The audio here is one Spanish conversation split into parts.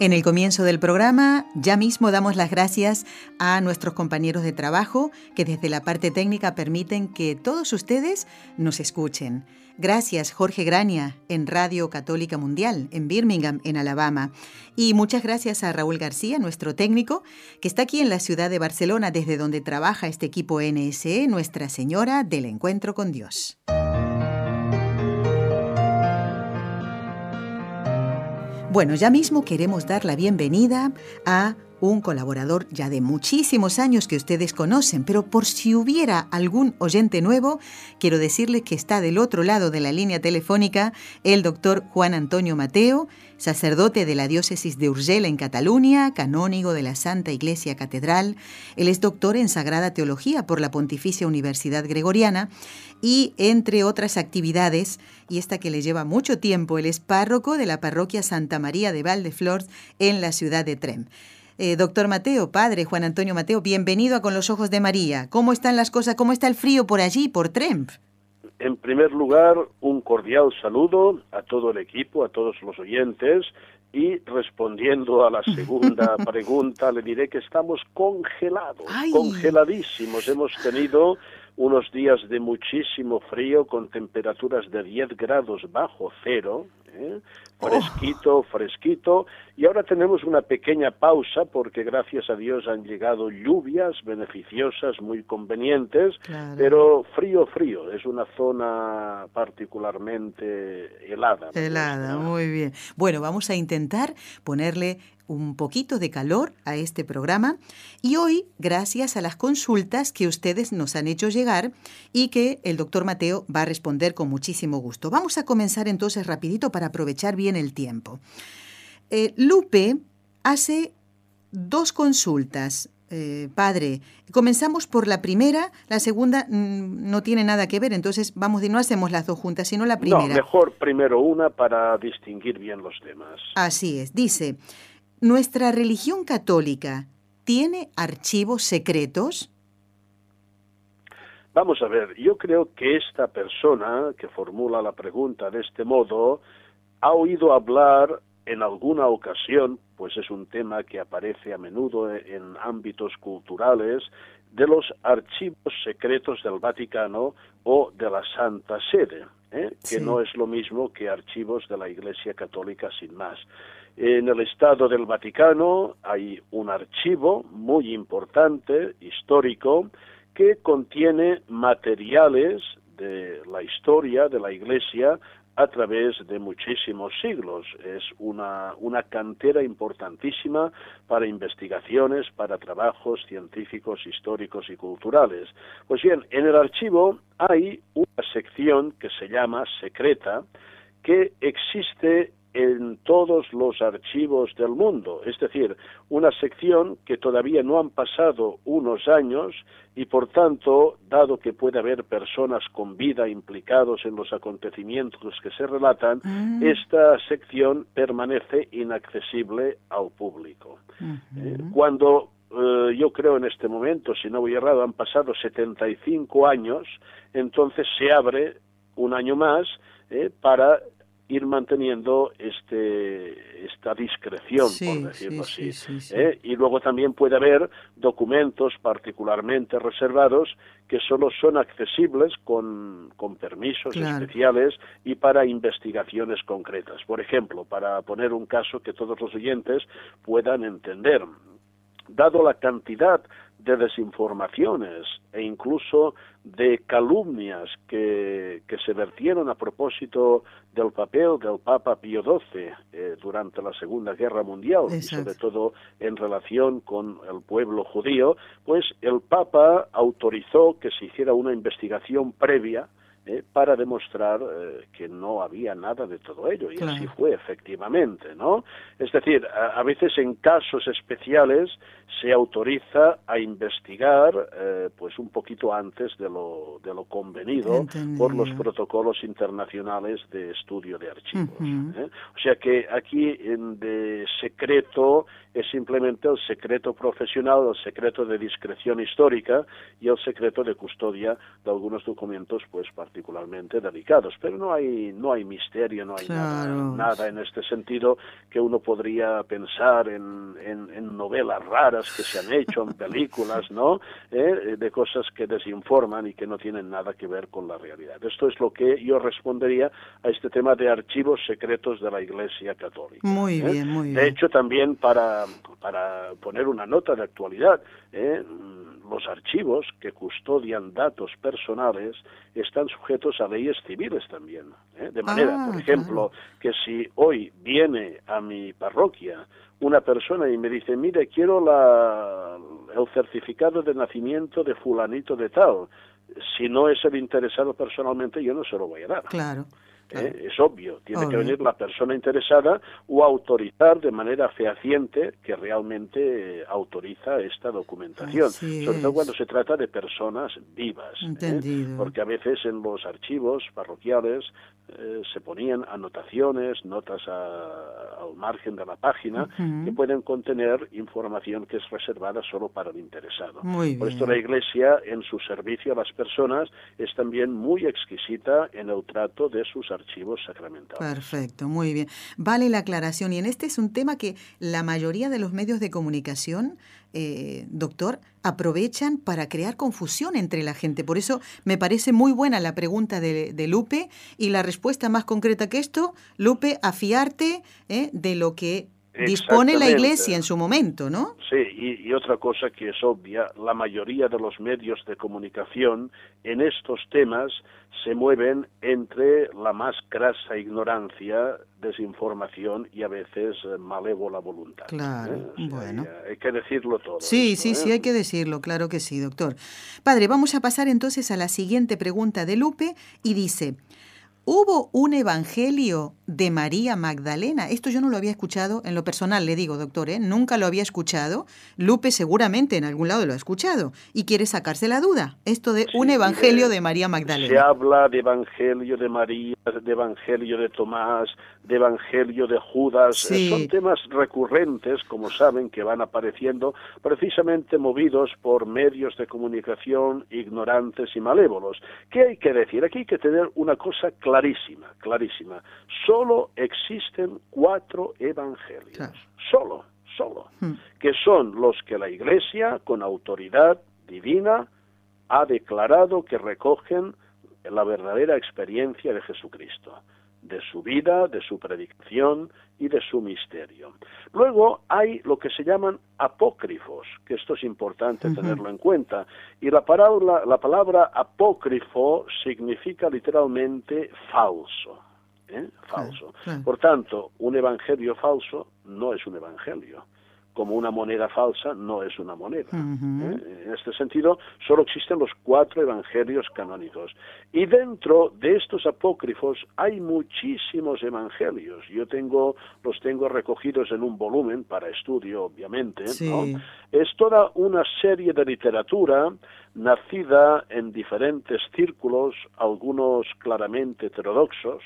En el comienzo del programa, ya mismo damos las gracias a nuestros compañeros de trabajo que desde la parte técnica permiten que todos ustedes nos escuchen. Gracias Jorge Grania en Radio Católica Mundial en Birmingham, en Alabama. Y muchas gracias a Raúl García, nuestro técnico, que está aquí en la ciudad de Barcelona desde donde trabaja este equipo NSE, Nuestra Señora del Encuentro con Dios. Bueno, ya mismo queremos dar la bienvenida a un colaborador ya de muchísimos años que ustedes conocen, pero por si hubiera algún oyente nuevo, quiero decirles que está del otro lado de la línea telefónica el doctor Juan Antonio Mateo, sacerdote de la diócesis de Urgel en Cataluña, canónigo de la Santa Iglesia Catedral. Él es doctor en Sagrada Teología por la Pontificia Universidad Gregoriana y, entre otras actividades, y esta que le lleva mucho tiempo, él es párroco de la parroquia Santa María de Valdeflors en la ciudad de Trem. Eh, doctor Mateo, padre Juan Antonio Mateo, bienvenido a Con los Ojos de María. ¿Cómo están las cosas? ¿Cómo está el frío por allí, por Trem? En primer lugar, un cordial saludo a todo el equipo, a todos los oyentes y respondiendo a la segunda pregunta, le diré que estamos congelados, congeladísimos. Hemos tenido unos días de muchísimo frío con temperaturas de 10 grados bajo cero, ¿eh? fresquito, fresquito, y ahora tenemos una pequeña pausa porque gracias a Dios han llegado lluvias beneficiosas, muy convenientes, pero frío, frío, es una zona particularmente helada. Helada, muy bien. Bueno, vamos a intentar ponerle un poquito de calor a este programa y hoy, gracias a las consultas que ustedes nos han hecho llegar y que el doctor Mateo va a responder con muchísimo gusto. Vamos a comenzar entonces rapidito para aprovechar bien el tiempo. Eh, Lupe hace dos consultas. Eh, padre, comenzamos por la primera, la segunda mm, no tiene nada que ver, entonces vamos, no hacemos las dos juntas, sino la primera. No, mejor primero una para distinguir bien los temas. Así es, dice, ¿Nuestra religión católica tiene archivos secretos? Vamos a ver, yo creo que esta persona que formula la pregunta de este modo ha oído hablar en alguna ocasión, pues es un tema que aparece a menudo en ámbitos culturales, de los archivos secretos del Vaticano o de la Santa Sede, ¿eh? que no es lo mismo que archivos de la Iglesia Católica sin más. En el Estado del Vaticano hay un archivo muy importante, histórico, que contiene materiales de la historia de la Iglesia a través de muchísimos siglos. Es una, una cantera importantísima para investigaciones, para trabajos científicos, históricos y culturales. Pues bien, en el archivo hay una sección que se llama secreta, que existe en todos los archivos del mundo, es decir, una sección que todavía no han pasado unos años y por tanto, dado que puede haber personas con vida implicados en los acontecimientos que se relatan, mm. esta sección permanece inaccesible al público. Eh, cuando eh, yo creo en este momento, si no voy errado, han pasado 75 años, entonces se abre un año más eh, para ir manteniendo este esta discreción, por decirlo así. ¿eh? Y luego también puede haber documentos particularmente reservados que solo son accesibles con, con permisos especiales y para investigaciones concretas. Por ejemplo, para poner un caso que todos los oyentes puedan entender, dado la cantidad de desinformaciones e incluso de calumnias que, que, se vertieron a propósito del papel del Papa Pío XII eh, durante la Segunda Guerra Mundial, y sobre todo en relación con el pueblo judío, pues el Papa autorizó que se hiciera una investigación previa eh, para demostrar eh, que no había nada de todo ello, y así fue efectivamente, ¿no? Es decir, a, veces en casos especiales se autoriza a investigar eh, pues un poquito antes de lo, de lo convenido por los protocolos internacionales de estudio de archivos. O sea que aquí en de secreto es simplemente el secreto profesional, el secreto de discreción histórica y el secreto de custodia de algunos documentos pues particularmente delicados. Pero no hay, no hay misterio, no hay nada, en este sentido que uno podría pensar en, en, novelas raras que se han hecho, en películas, ¿no? ¿Eh? De cosas que desinforman y que no tienen nada que ver con la realidad. Esto es lo que yo respondería a este tema de archivos secretos de la Iglesia Católica. Muy ¿eh? bien, muy bien. De hecho, también para para, poner una nota de actualidad. ¿eh? Los archivos que custodian datos personales están sujetos a leyes civiles también. ¿eh? De manera, por ah, ejemplo, que si hoy viene a mi parroquia una persona y me dice, mire, quiero la, el certificado de nacimiento de fulanito de tal, si no es el interesado personalmente, yo no se lo voy a dar. Claro. ¿Eh? es obvio, tiene que venir la persona interesada o autorizar de manera fehaciente que realmente eh, autoriza esta documentación, sobre todo cuando se trata de personas vivas, ¿eh? porque a veces en los archivos parroquiales se ponían anotaciones, notas al margen de la página que pueden contener información que es reservada solo para el interesado. Por esto la Iglesia en su servicio a las personas es también muy exquisita en el trato de sus archivos archivos sacramentales. Perfecto, muy bien. Vale la aclaración. Y en este es un tema que la mayoría de los medios de comunicación, eh, doctor, aprovechan para crear confusión entre la gente. Por eso me parece muy buena la pregunta de, Lupe y la respuesta más concreta que esto, Lupe, afiarte eh, de lo que dispone la Iglesia en su momento, ¿no? Sí, y, y, otra cosa que es obvia, la mayoría de los medios de comunicación en estos temas se mueven entre la más crasa ignorancia, desinformación y a veces eh, malévola voluntad. Claro, ¿eh? bueno. Hay que decirlo todo. Sí, sí, sí, ¿eh? hay que decirlo, claro que sí, doctor. Padre, vamos a pasar entonces a la siguiente pregunta de Lupe y dice, ¿Hubo un evangelio de María Magdalena? Esto yo no lo había escuchado en lo personal, le digo, doctor, ¿eh? nunca lo había escuchado. Lupe seguramente en algún lado lo ha escuchado y quiere sacarse la duda. Esto de un evangelio de, María Magdalena. Se habla de evangelio de María, de evangelio de Tomás, de evangelio de Judas. Son temas recurrentes, como saben, que van apareciendo precisamente movidos por medios de comunicación ignorantes y malévolos. ¿Qué hay que decir? Aquí hay que tener una cosa clarísima, clarísima. Solo existen cuatro evangelios, solo, solo, hmm. que son los que la Iglesia, con autoridad divina, ha declarado que recogen la verdadera experiencia de Jesucristo de su vida, de su predicación y de su misterio. Luego hay lo que se llaman apócrifos, que esto es importante tenerlo en cuenta, y la palabra, la palabra apócrifo significa literalmente falso. ¿eh? Falso. Por tanto, un evangelio falso no es un evangelio como una moneda falsa no es una moneda. ¿eh? En este sentido, solo existen los cuatro evangelios canónicos. Y dentro de estos apócrifos hay muchísimos evangelios. Yo tengo, los tengo recogidos en un volumen para estudio, obviamente. Es toda una serie de literatura nacida en diferentes círculos, algunos claramente heterodoxos,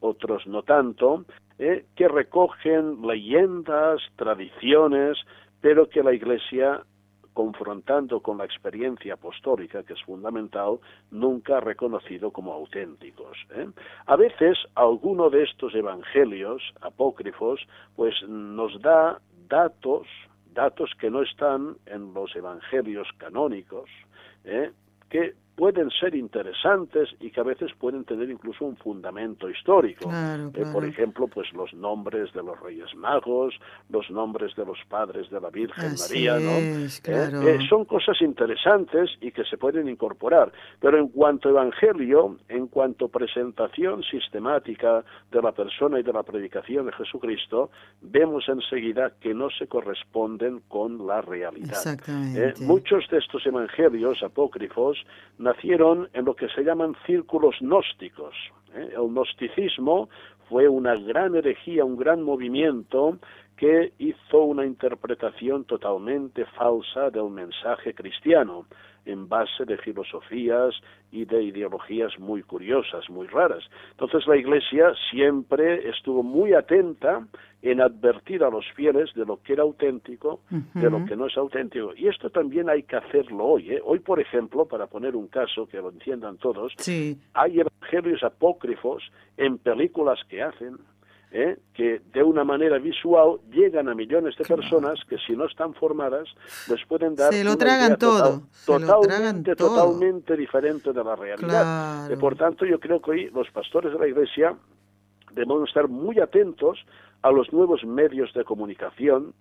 otros no tanto, eh, que recogen leyendas, tradiciones, pero que la Iglesia, confrontando con la experiencia apostólica, que es fundamental, nunca ha reconocido como auténticos. ¿eh? A veces, alguno de estos evangelios apócrifos, pues nos da datos, datos que no están en los evangelios canónicos, ¿eh? que pueden ser interesantes y que a veces pueden tener incluso un fundamento histórico. Eh, por ejemplo, pues los nombres de los Reyes Magos, los nombres de los padres de la Virgen María, ¿no? Eh, eh, son cosas interesantes y que se pueden incorporar. Pero en cuanto a evangelio, en cuanto presentación sistemática de la persona y de la predicación de Jesucristo, vemos enseguida que no se corresponden con la realidad. Muchos de estos evangelios apócrifos nacieron en lo que se llaman círculos gnósticos. ¿eh? El gnosticismo fue una gran herejía, un gran movimiento que hizo una interpretación totalmente falsa del mensaje cristiano en base de filosofías y de ideologías muy curiosas, muy raras. Entonces la Iglesia siempre estuvo muy atenta en advertir a los fieles de lo que era auténtico, de lo que no es auténtico. Y esto también hay que hacerlo hoy. ¿eh? Hoy, por ejemplo, para poner un caso que lo entiendan todos, hay evangelios apócrifos en películas que hacen, ¿eh? que de una manera visual llegan a millones de personas que si no están formadas les pueden dar se lo tragan todo totalmente totalmente diferente de la realidad. Por tanto yo creo que hoy los pastores de la iglesia debemos estar muy atentos a los nuevos medios de comunicación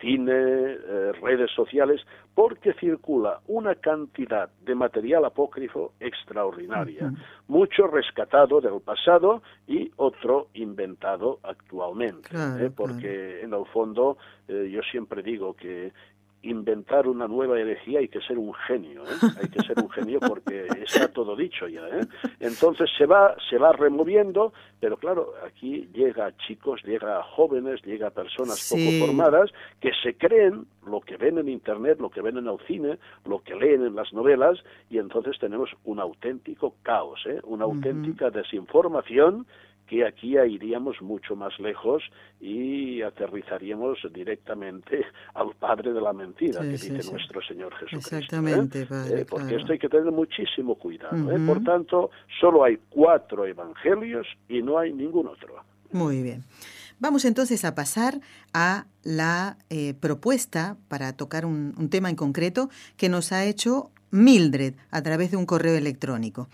cine, eh, redes sociales, porque circula una cantidad de material apócrifo extraordinaria, mucho rescatado del pasado y otro inventado actualmente, ¿eh? porque en el fondo eh, yo siempre digo que inventar una nueva herejía hay que ser un genio, ¿eh? hay que ser un genio porque está todo dicho ya. ¿eh? Entonces se va, se va removiendo, pero claro, aquí llega a chicos, llega a jóvenes, llega a personas poco formadas que se creen lo que ven en Internet, lo que ven en el cine, lo que leen en las novelas, y entonces tenemos un auténtico caos, ¿eh? una auténtica desinformación que aquí iríamos mucho más lejos y aterrizaríamos directamente al padre de la mentira, que dice nuestro Señor Jesucristo. ¿eh? Exactamente, padre, eh, porque esto hay que tener muchísimo cuidado. ¿eh? Por tanto, solo hay cuatro evangelios y no hay ningún otro. Muy bien. Vamos entonces a pasar a la propuesta para tocar un, un tema en concreto que nos ha hecho Mildred a través de un correo electrónico.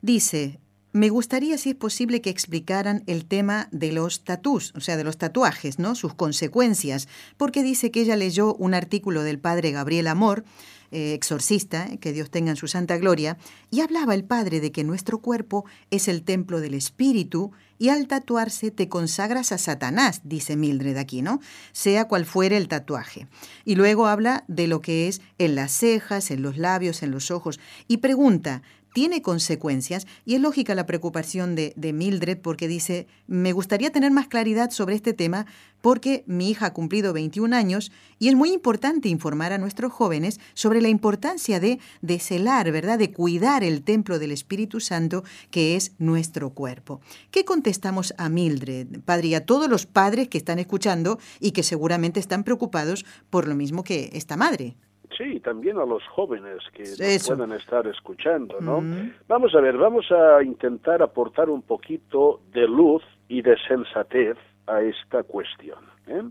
Dice, me gustaría, si es posible, que explicaran el tema de los tatús, o sea, de los tatuajes, ¿no? Sus consecuencias, porque dice que ella leyó un artículo del padre Gabriel Amor, eh, exorcista, eh, que Dios tenga en su santa gloria, y hablaba el padre de que nuestro cuerpo es el templo del espíritu y al tatuarse te consagras a Satanás, dice Mildred aquí, ¿no? Sea cual fuere el tatuaje. Y luego habla de lo que es en las cejas, en los labios, en los ojos, y pregunta, tiene consecuencias y es lógica la preocupación de, Mildred porque dice, me gustaría tener más claridad sobre este tema porque mi hija ha cumplido 21 años y es muy importante informar a nuestros jóvenes sobre la importancia de, de celar, ¿verdad? De cuidar el templo del Espíritu Santo que es nuestro cuerpo. ¿Qué contestamos a Mildred, padre, y a todos los padres que están escuchando y que seguramente están preocupados por lo mismo que esta madre? Sí, también a los jóvenes que puedan estar escuchando, ¿no? Vamos a ver, vamos a intentar aportar un poquito de luz y de sensatez a esta cuestión. ¿eh?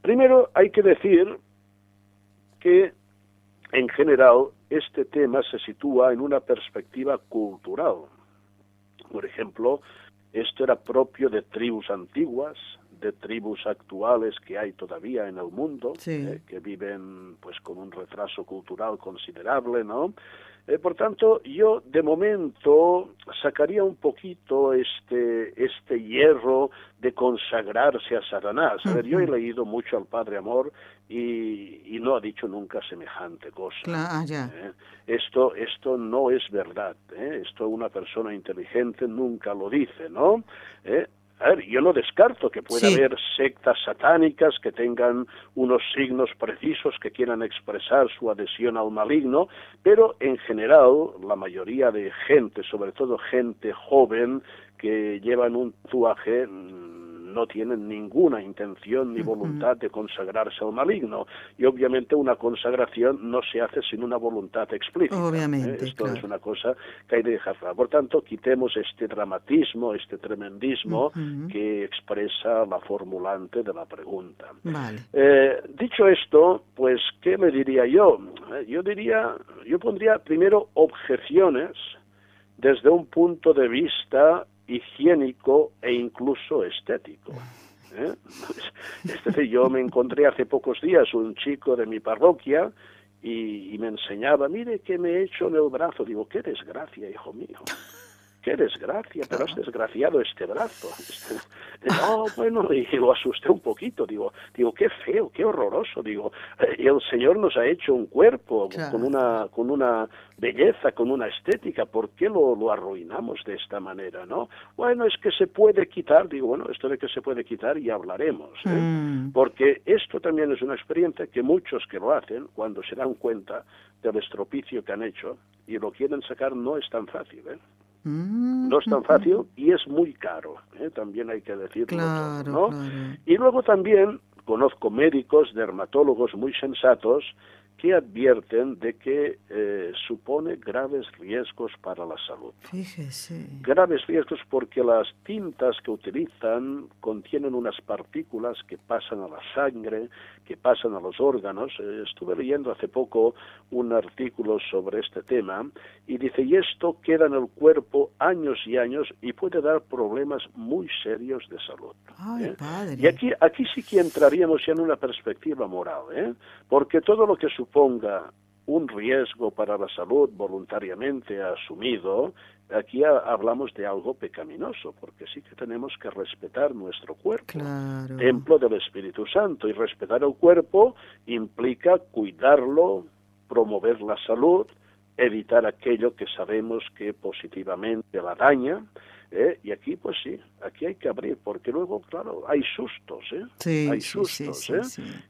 Primero, hay que decir que, en general, este tema se sitúa en una perspectiva cultural. Por ejemplo, esto era propio de tribus antiguas, de tribus actuales que hay todavía en el mundo, eh, que viven pues con un retraso cultural considerable, ¿no? Eh, por tanto, yo de momento sacaría un poquito este, este hierro de consagrarse a Satanás. A ver, yo he leído mucho al Padre Amor y, y no ha dicho nunca semejante cosa. Ah, ¿eh? Esto, esto no es verdad. ¿eh? Esto una persona inteligente nunca lo dice, ¿no? A ver, yo no descarto que pueda haber sectas satánicas que tengan unos signos precisos que quieran expresar su adhesión al maligno, pero en general la mayoría de gente, sobre todo gente joven, que llevan un tatuaje mm, no tienen ninguna intención ni voluntad de consagrarse al maligno. Y obviamente una consagración no se hace sin una voluntad explícita. ¿eh? Obviamente. Esto es una cosa que hay de dejar Por tanto, quitemos este dramatismo, este tremendismo que expresa la formulante de la pregunta. Eh, dicho esto, pues, ¿qué me diría yo? Eh, yo diría, yo pondría primero objeciones desde un punto de vista higiénico e incluso estético. ¿eh? Es decir, yo me encontré hace pocos días un chico de mi parroquia y, me enseñaba, mire que me he hecho en el brazo. Digo, qué desgracia, hijo mío. Qué desgracia, pero has desgraciado este brazo. No, bueno, y lo asusté un poquito, digo, digo, qué feo, qué horroroso, digo, eh, el Señor nos ha hecho un cuerpo con una con una belleza, con una estética, ¿por qué lo, lo arruinamos de esta manera, no? Bueno, es que se puede quitar, digo, bueno, esto de que se puede quitar y hablaremos, ¿eh? mm. porque esto también es una experiencia que muchos que lo hacen, cuando se dan cuenta del estropicio que han hecho y lo quieren sacar, no es tan fácil, ¿eh? Mm, no es tan fácil y es muy caro, ¿eh? también hay que decirlo. ¿no? Y luego también conozco médicos, dermatólogos muy sensatos que advierten de que eh, supone graves riesgos para la salud. Fíjese. Graves riesgos porque las tintas que utilizan contienen unas partículas que pasan a la sangre, que pasan a los órganos. Eh, estuve leyendo hace poco un artículo sobre este tema y dice, y esto queda en el cuerpo años y años y puede dar problemas muy serios de salud. Ay, ¿eh? padre. Y aquí, aquí sí que entraríamos ya en una perspectiva moral, ¿eh? porque todo lo que suponga un riesgo para la salud voluntariamente asumido, aquí hablamos de algo pecaminoso, porque sí que tenemos que respetar nuestro cuerpo, templo del Espíritu Santo, y respetar el cuerpo implica cuidarlo, promover la salud, evitar aquello que sabemos que positivamente la daña, ¿eh? Y aquí, pues sí, aquí hay que abrir, porque luego, claro, hay sustos, ¿eh? Sí, hay sustos, ¿eh?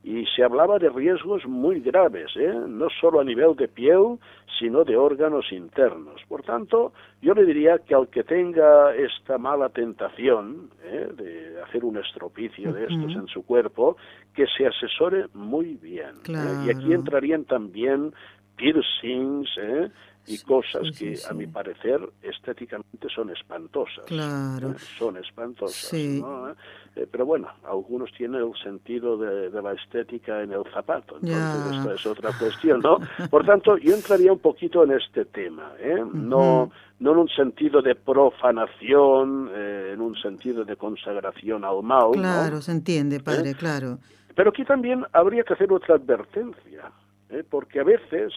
Y se hablaba de riesgos muy graves, ¿eh? No solo a nivel de piel, sino de órganos internos. Por tanto, yo le diría que al que tenga esta mala tentación ¿eh? de hacer un estropicio de estos en su cuerpo, que se asesore muy bien. ¿eh? Y aquí entrarían también piercings, ¿eh? Y cosas que a mi parecer estéticamente son espantosas. Claro. ¿eh? Son espantosas. ¿no? Eh, pero bueno, algunos tienen el sentido de, la estética en el zapato, entonces esta es otra cuestión, ¿no? Por tanto, yo entraría un poquito en este tema, ¿eh? No no en un sentido de profanación, eh, en un sentido de consagración al mal. Claro, se entiende, padre, claro. Pero aquí también habría que hacer otra advertencia, porque a veces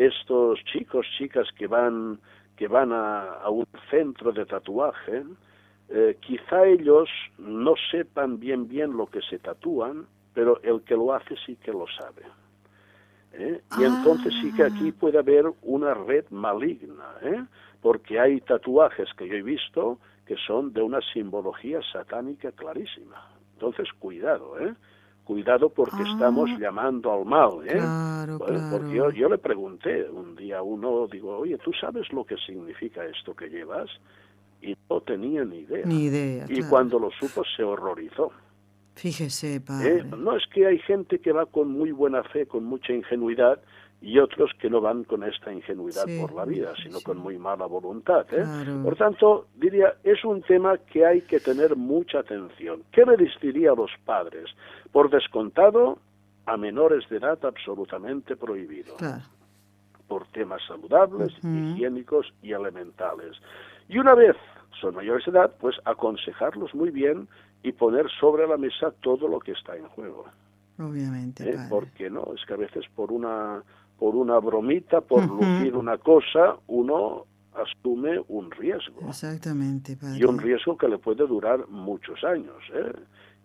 estos chicos, chicas que van, que van a, un centro de tatuaje, eh, quizá ellos no sepan bien bien lo que se tatúan, pero el que lo hace sí que lo sabe. ¿eh? Y entonces sí que aquí puede haber una red maligna, ¿eh? porque hay tatuajes que yo he visto que son de una simbología satánica clarísima. Entonces, cuidado, ¿eh? Cuidado porque estamos ah. llamando al mal, ¿eh? Porque yo, le pregunté un día a uno, digo, oye, ¿tú sabes lo que significa esto que llevas? Y no tenía ni idea. Ni idea. Y cuando lo supo se horrorizó. Fíjese, ¿Eh? No es que hay gente que va con muy buena fe, con mucha ingenuidad, y otros que no van con esta ingenuidad por la vida, sino con muy mala voluntad. ¿eh? Por tanto, diría, es un tema que hay que tener mucha atención. ¿Qué le diría a los padres? Por descontado, a menores de edad absolutamente prohibido. Por temas saludables, higiénicos y elementales. Y una vez son mayores de edad, pues aconsejarlos muy bien y poner sobre la mesa todo lo que está en juego. Obviamente. ¿Eh? Porque no, es que a veces por una por una bromita, por lucir una cosa, uno asume un riesgo. Exactamente, padre. Y un riesgo que le puede durar muchos años. ¿eh?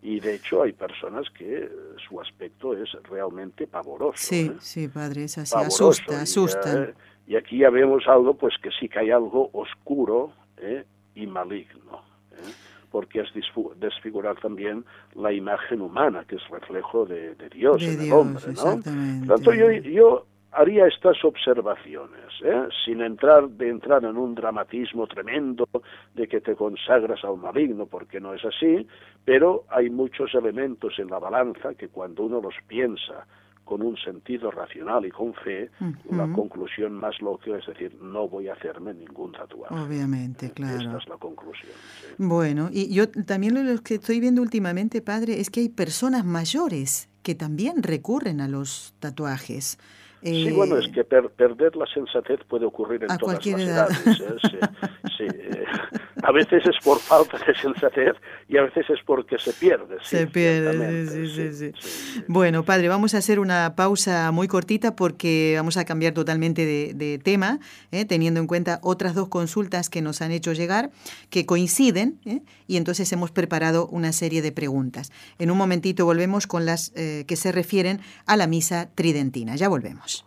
Y de hecho hay personas que su aspecto es realmente pavoroso. Sí, ¿eh? sí, padre, es así, asusta, asusta. Eh, y aquí ya vemos algo, pues que sí que hay algo oscuro ¿eh? y maligno. ¿eh? porque es desfigurar también la imagen humana, que es reflejo de, Dios en el hombre. ¿no? Por tanto, yo, yo haría estas observaciones, ¿eh? sin entrar de entrar en un dramatismo tremendo de que te consagras al maligno, porque no es así, pero hay muchos elementos en la balanza que cuando uno los piensa con un sentido racional y con fe, la conclusión más lógica es decir, no voy a hacerme ningún tatuaje. Obviamente, claro. Esta es la conclusión. Bueno, y yo también lo que estoy viendo últimamente, padre, es que hay personas mayores que también recurren a los tatuajes sí, bueno, es que perder la sensatez puede ocurrir en todas las edades. ¿eh? Sí, a veces es por falta de sensatez y a veces es porque se pierde. se pierde, sí sí, sí, Bueno, padre, vamos a hacer una pausa muy cortita porque vamos a cambiar totalmente de, tema, ¿eh? teniendo en cuenta otras dos consultas que nos han hecho llegar que coinciden ¿eh? y entonces hemos preparado una serie de preguntas. En un momentito volvemos con las eh, que se refieren a la misa tridentina. Ya volvemos.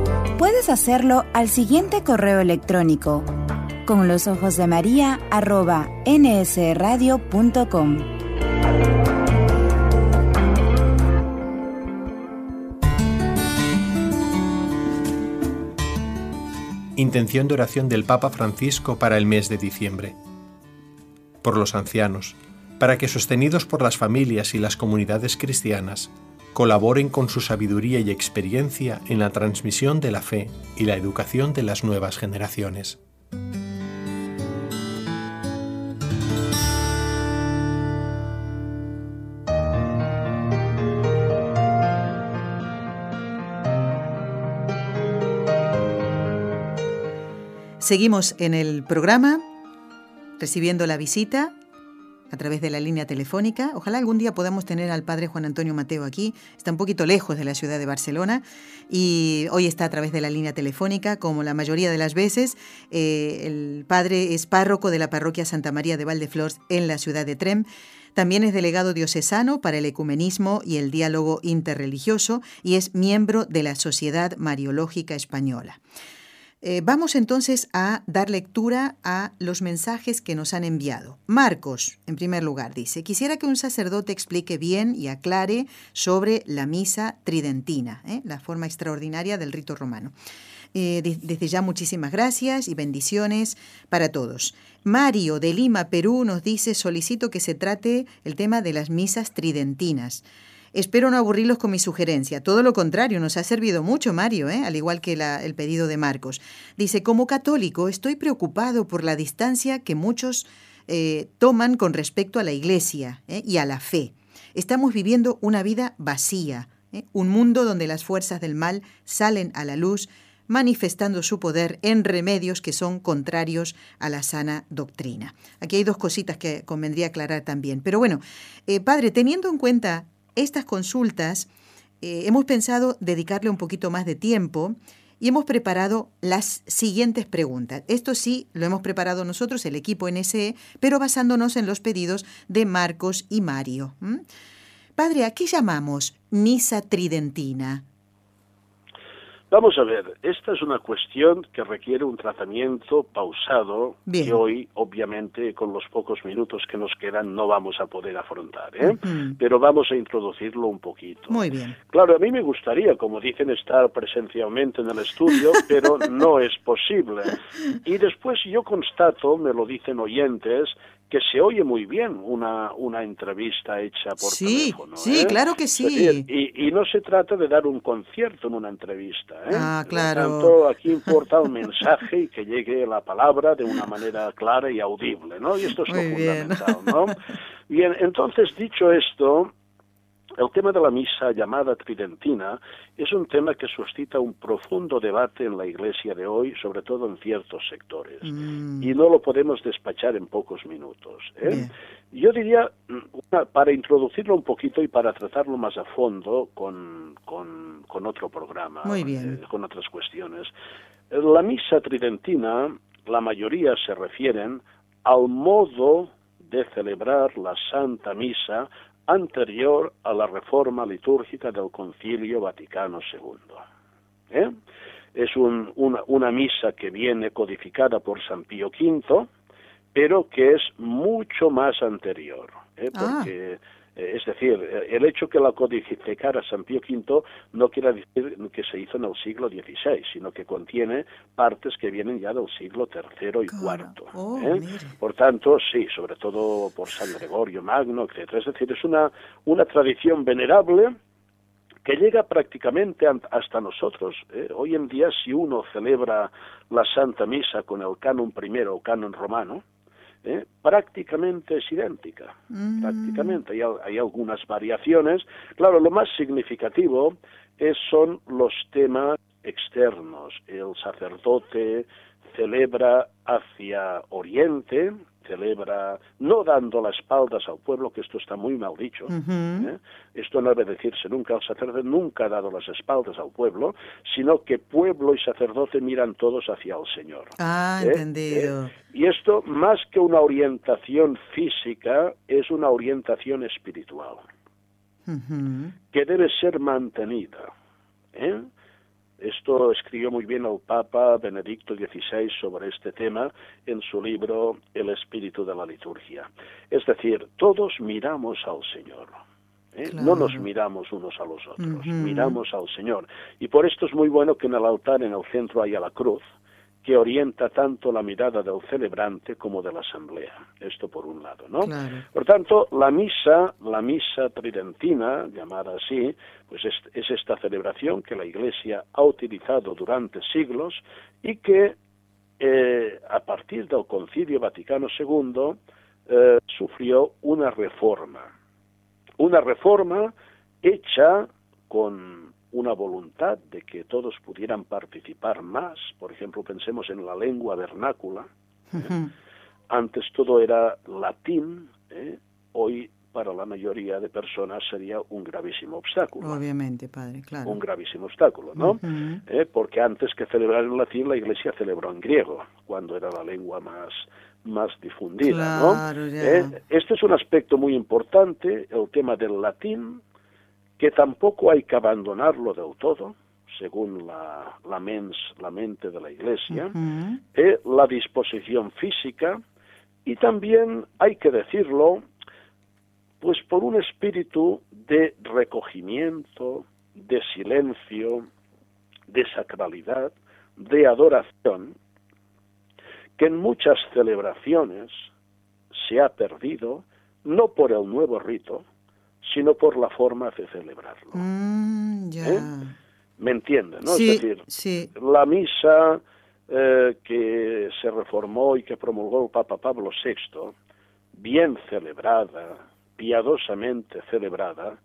Puedes hacerlo al siguiente correo electrónico con los ojos de María arroba nsradio.com. Intención de oración del Papa Francisco para el mes de diciembre. Por los ancianos, para que sostenidos por las familias y las comunidades cristianas, colaboren con su sabiduría y experiencia en la transmisión de la fe y la educación de las nuevas generaciones. Seguimos en el programa recibiendo la visita a través de la línea telefónica. Ojalá algún día podamos tener al padre Juan Antonio Mateo aquí. Está un poquito lejos de la ciudad de Barcelona y hoy está a través de la línea telefónica, como la mayoría de las veces. Eh, el padre es párroco de la parroquia Santa María de Valdeflors en la ciudad de Trem. También es delegado diocesano para el ecumenismo y el diálogo interreligioso y es miembro de la Sociedad Mariológica Española. Eh, vamos entonces a dar lectura a los mensajes que nos han enviado. Marcos, en primer lugar, dice, quisiera que un sacerdote explique bien y aclare sobre la misa tridentina, ¿eh? la forma extraordinaria del rito romano. Eh, desde ya muchísimas gracias y bendiciones para todos. Mario de Lima, Perú, nos dice, solicito que se trate el tema de las misas tridentinas. Espero no aburrirlos con mi sugerencia. Todo lo contrario, nos ha servido mucho, Mario, ¿eh? al igual que el pedido de Marcos. Dice, como católico estoy preocupado por la distancia que muchos eh, toman con respecto a la Iglesia ¿eh? y a la fe. Estamos viviendo una vida vacía, un mundo donde las fuerzas del mal salen a la luz manifestando su poder en remedios que son contrarios a la sana doctrina. Aquí hay dos cositas que convendría aclarar también. Pero bueno, padre, teniendo en cuenta estas consultas eh, hemos pensado dedicarle un poquito más de tiempo y hemos preparado las siguientes preguntas. Esto sí lo hemos preparado nosotros, el equipo NSE, pero basándonos en los pedidos de Marcos y Mario. Padre, ¿a qué llamamos misa tridentina? Vamos a ver, esta es una cuestión que requiere un tratamiento pausado y hoy, obviamente, con los pocos minutos que nos quedan, no vamos a poder afrontar, ¿eh? Pero vamos a introducirlo un poquito. Muy bien. Claro, a mí me gustaría, como dicen, estar presencialmente en el estudio, pero no es posible. Y después yo constato, me lo dicen oyentes, que se oye muy bien una, una entrevista hecha por teléfono. Sí, ¿eh? claro que sí. y, y, no se trata de dar un concierto en una entrevista. ¿eh? Ah, claro. Por tanto, aquí importa un mensaje y que llegue la palabra de una manera clara y audible, ¿no? Y esto es lo fundamental, ¿no? Bien, entonces, dicho esto, el tema de la misa llamada tridentina es un tema que suscita un profundo debate en la Iglesia de hoy, sobre todo en ciertos sectores, mm. y no lo podemos despachar en pocos minutos. ¿eh? Yo diría, mm, para introducirlo un poquito y para tratarlo más a fondo con, con, otro programa, eh, con otras cuestiones, la misa tridentina, la mayoría se refieren al modo de celebrar la Santa Misa anterior a la reforma litúrgica del Concilio Vaticano II. ¿Eh? Es una, misa que viene codificada por San Pío V, pero que es mucho más anterior, ¿eh? Ah. porque es decir, eh, el hecho que la codificara San Pío V no quiere decir que se hizo en el siglo XVI, sino que contiene partes que vienen ya del siglo III y IV. Oh, por tanto, sí, sobre todo por San Gregorio Magno, etc. Es decir, es una, una tradición venerable que llega prácticamente hasta nosotros. Hoy en día, si uno celebra la Santa Misa con el canon primero o canon romano, ¿eh? prácticamente es idéntica. Mm. Prácticamente. Hay, hay, algunas variaciones. Claro, lo más significativo es, son los temas externos. El sacerdote celebra hacia Oriente, celebra no dando las espaldas al pueblo, que esto está muy mal dicho. ¿eh? Esto no debe decirse nunca. El sacerdote nunca ha dado las espaldas al pueblo, sino que pueblo y sacerdote miran todos hacia el Señor. Ah, ¿eh? entendido. ¿Eh? Y esto, más que una orientación física, es una orientación espiritual, que debe ser mantenida. ¿eh? Esto escribió muy bien el Papa Benedicto XVI sobre este tema en su libro El espíritu de la liturgia. Es decir, todos miramos al Señor. ¿eh? No nos miramos unos a los otros, miramos al Señor. Y por esto es muy bueno que en el altar, en el centro, haya la cruz, que orienta tanto la mirada del celebrante como de la asamblea. Esto por un lado, ¿no? Por tanto, la misa, la misa tridentina, llamada así, pues es, esta celebración que la Iglesia ha utilizado durante siglos y que eh, a partir del Concilio Vaticano II eh, sufrió una reforma. Una reforma hecha con una voluntad de que todos pudieran participar más. Por ejemplo, pensemos en la lengua vernácula. ¿eh? Antes todo era latín, ¿eh? hoy para la mayoría de personas sería un gravísimo obstáculo. Obviamente, padre, claro. Un gravísimo obstáculo, ¿no? ¿Eh? Porque antes que celebrar en latín, la Iglesia celebró en griego, cuando era la lengua más más difundida, claro, Este es un aspecto muy importante, el tema del latín, que tampoco hay que abandonarlo del todo, según la, la, mens, la mente de la Iglesia, eh, la disposición física y también hay que decirlo, pues por un espíritu de recogimiento, de silencio, de sacralidad, de adoración, que en muchas celebraciones se ha perdido, no por el nuevo rito, sino por la forma de celebrarlo. Mm, ¿Eh? ¿Me entiende? ¿no? es decir, la misa eh, que se reformó y que promulgó el Papa Pablo VI, bien celebrada, piadosamente celebrada,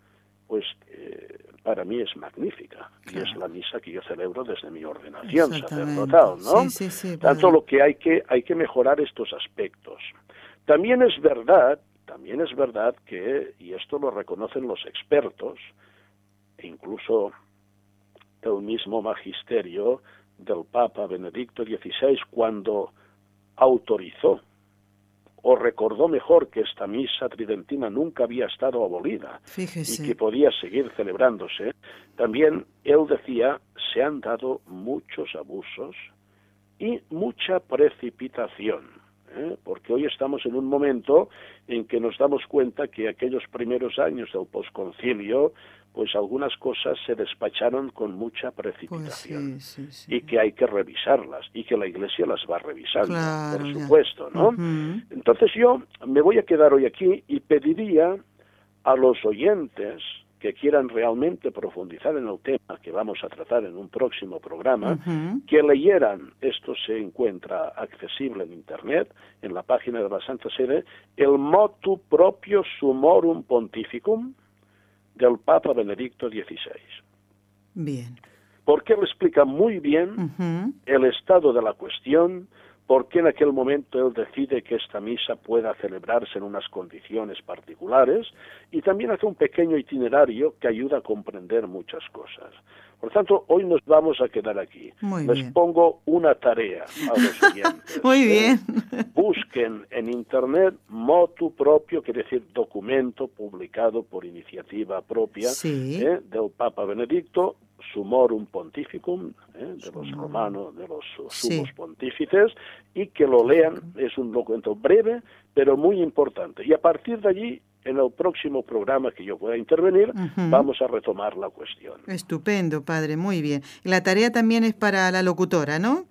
pues eh, para mí es magnífica y es la misa que yo celebro desde mi ordenación sacerdotal, ¿no? Tanto lo que hay que hay que mejorar estos aspectos. También es verdad también es verdad que, y esto lo reconocen los expertos, e incluso el mismo magisterio del Papa Benedicto XVI, cuando autorizó o recordó mejor que esta misa tridentina nunca había estado abolida y que podía seguir celebrándose, también él decía, se han dado muchos abusos y mucha precipitación ¿eh? porque hoy estamos en un momento en que nos damos cuenta que aquellos primeros años del posconcilio, pues algunas cosas se despacharon con mucha precipitación pues y que hay que revisarlas y que la Iglesia las va revisando, por supuesto, ¿no? Entonces yo me voy a quedar hoy aquí y pediría a los oyentes que quieran realmente profundizar en el tema que vamos a tratar en un próximo programa, que leyeran, esto se encuentra accesible en Internet, en la página de la Santa Sede, el motu propio sumorum pontificum del Papa Benedicto XVI. Bien. Porque él explica muy bien el estado de la cuestión, por qué en aquel momento él decide que esta misa pueda celebrarse en unas condiciones particulares y también hace un pequeño itinerario que ayuda a comprender muchas cosas. Por tanto, hoy nos vamos a quedar aquí. Les pongo una tarea a los oyentes. Muy ¿eh? bien. Busquen en Internet motu propio, quiere decir documento publicado por iniciativa propia ¿eh? del Papa Benedicto, Sumorum Pontificum, ¿eh? de los romanos, de los sumos pontífices, y que lo lean. Es un documento breve, pero muy importante. Y a partir de allí en el próximo programa que yo pueda intervenir, vamos a retomar la cuestión. Estupendo, padre, muy bien. La tarea también es para la locutora, ¿no?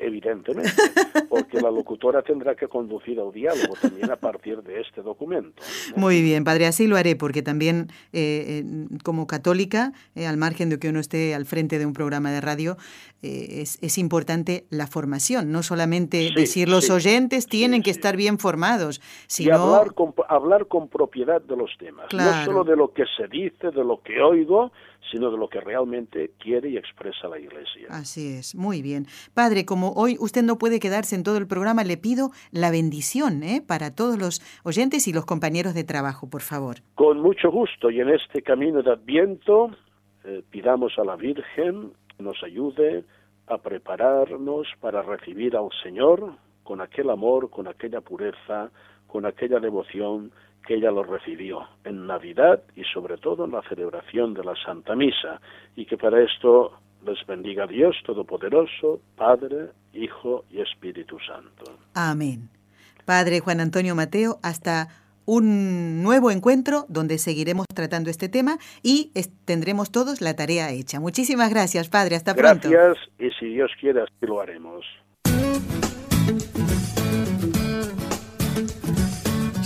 Evidentemente, porque la locutora tendrá que conducir el diálogo también a partir de este documento. Muy bien, padre, así lo haré, porque también eh, eh, como católica, eh, al margen de que uno esté al frente de un programa de radio, es, es, importante la formación, no solamente decir los oyentes tienen que estar bien formados, sino... Y hablar con, hablar con propiedad de los temas, no solo de lo que se dice, de lo que oigo, sino de lo que realmente quiere y expresa la Iglesia. Así es, muy bien. Padre, como hoy usted no puede quedarse en todo el programa, le pido la bendición ¿eh? para todos los oyentes y los compañeros de trabajo, por favor. Con mucho gusto, y en este camino de Adviento eh, pidamos a la Virgen que nos ayude a prepararnos para recibir al Señor con aquel amor, con aquella pureza, con aquella devoción que ella lo recibió en Navidad y sobre todo en la celebración de la Santa Misa y que para esto les bendiga Dios Todopoderoso, Padre, Hijo y Espíritu Santo. Amén. Padre Juan Antonio Mateo, hasta un nuevo encuentro donde seguiremos tratando este tema y tendremos todos la tarea hecha. Muchísimas gracias, Padre. Hasta pronto. Gracias y si Dios quiere así lo haremos.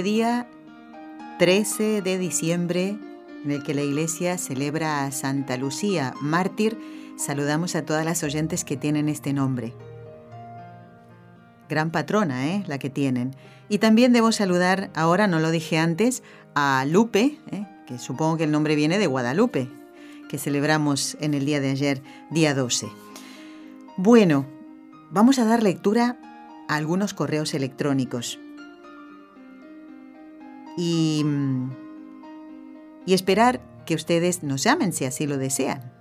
este día 13 de diciembre, en el que la iglesia celebra a Santa Lucía, mártir, saludamos a todas las oyentes que tienen este nombre. Gran patrona, ¿eh? La que tienen. Y también debo saludar, ahora no lo dije antes, a Lupe, ¿eh? que supongo que el nombre viene de Guadalupe, que celebramos en el día de ayer, día 12. Bueno, vamos a dar lectura a algunos correos electrónicos y, y esperar que ustedes nos llamen si así lo desean.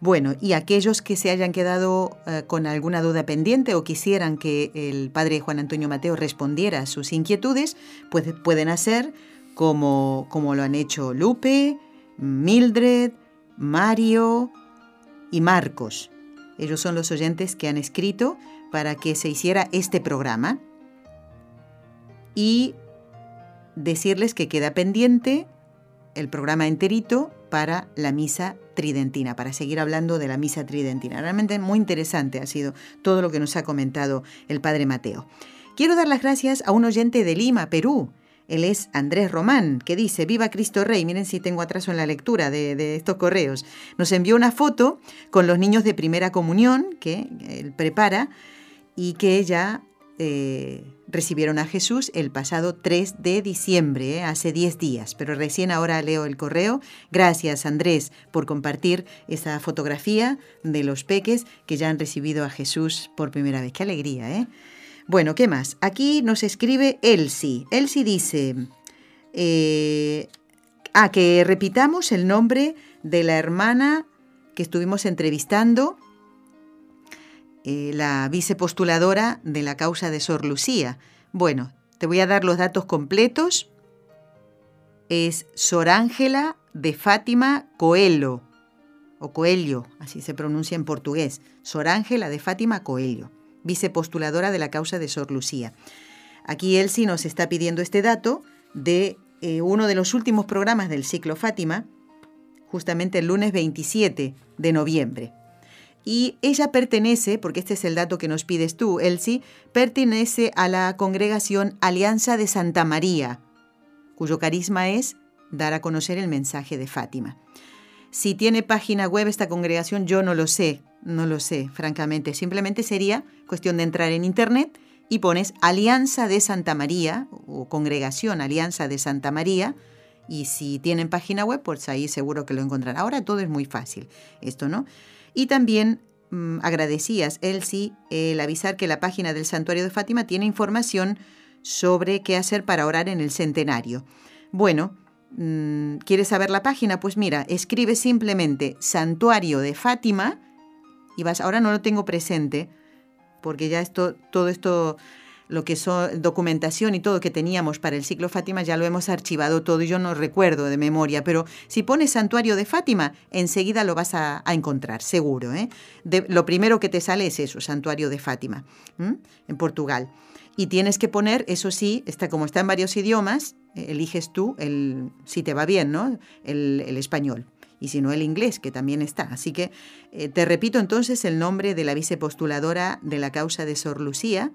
Bueno, y aquellos que se hayan quedado eh, con alguna duda pendiente o quisieran que el padre Juan Antonio Mateo respondiera a sus inquietudes, pues pueden hacer como, como lo han hecho Lupe, Mildred, Mario y Marcos. Ellos son los oyentes que han escrito para que se hiciera este programa. Y decirles que queda pendiente el programa enterito para la misa tridentina, para seguir hablando de la misa tridentina. Realmente muy interesante ha sido todo lo que nos ha comentado el Padre Mateo. Quiero dar las gracias a un oyente de Lima, Perú. Él es Andrés Román, que dice, Viva Cristo Rey. Miren si tengo atraso en la lectura de, estos correos. Nos envió una foto con los niños de primera comunión que él prepara y que ella eh, recibieron a Jesús el pasado 3 de diciembre, eh, hace 10 días, pero recién ahora leo el correo. Gracias Andrés por compartir esa fotografía de los peques que ya han recibido a Jesús por primera vez. Qué alegría, ¿eh? Bueno, ¿qué más? Aquí nos escribe Elsie. Elsie dice, eh, a que repitamos el nombre de la hermana que estuvimos entrevistando eh, la vicepostuladora de la causa de Sor Lucía. Bueno, te voy a dar los datos completos. Es Sor Ángela de Fátima Coelho, o Coelho, así se pronuncia en portugués. Sor Ángela de Fátima Coelho, vicepostuladora de la causa de Sor Lucía. Aquí Elsie nos está pidiendo este dato de eh, uno de los últimos programas del ciclo Fátima, justamente el lunes 27 de noviembre. Y ella pertenece, porque este es el dato que nos pides tú, Elsie, pertenece a la congregación Alianza de Santa María, cuyo carisma es dar a conocer el mensaje de Fátima. Si tiene página web esta congregación, yo no lo sé, no lo sé, francamente. Simplemente sería cuestión de entrar en internet y pones Alianza de Santa María o Congregación Alianza de Santa María. Y si tienen página web, pues ahí seguro que lo encontrarán. Ahora todo es muy fácil, esto, ¿no? Y también mm, agradecías, Elsie, el avisar que la página del Santuario de Fátima tiene información sobre qué hacer para orar en el centenario. Bueno, mm, ¿quieres saber la página? Pues mira, escribe simplemente Santuario de Fátima y vas, ahora no lo tengo presente, porque ya esto, todo esto, lo que es documentación y todo que teníamos para el ciclo Fátima, ya lo hemos archivado todo y yo no recuerdo de memoria, pero si pones santuario de Fátima, enseguida lo vas a, encontrar, seguro. ¿eh? lo primero que te sale es eso, santuario de Fátima, en Portugal. Y tienes que poner, eso sí, está, como está en varios idiomas, eliges tú, el, si te va bien, ¿no? el español y si no el inglés, que también está. Así que eh, te repito entonces el nombre de la vicepostuladora de la causa de Sor Lucía,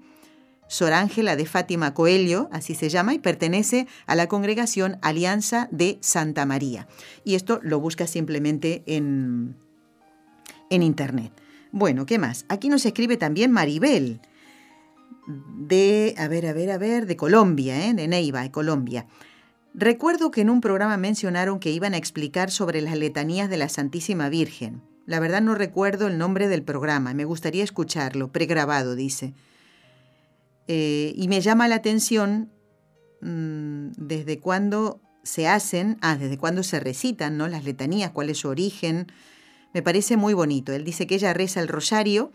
Sor Ángela de Fátima Coelho, así se llama, y pertenece a la congregación Alianza de Santa María. Y esto lo buscas simplemente en, en internet. Bueno, ¿qué más? Aquí nos escribe también Maribel de, a ver, a ver, a ver, de Colombia, ¿eh? de Neiva, de Colombia. Recuerdo que en un programa mencionaron que iban a explicar sobre las letanías de la Santísima Virgen. La verdad no recuerdo el nombre del programa, me gustaría escucharlo, pregrabado, dice. Eh, y me llama la atención mm, desde cuándo se hacen, ah, desde cuándo se recitan, ¿no? Las letanías, cuál es su origen. Me parece muy bonito. Él dice que ella reza el rosario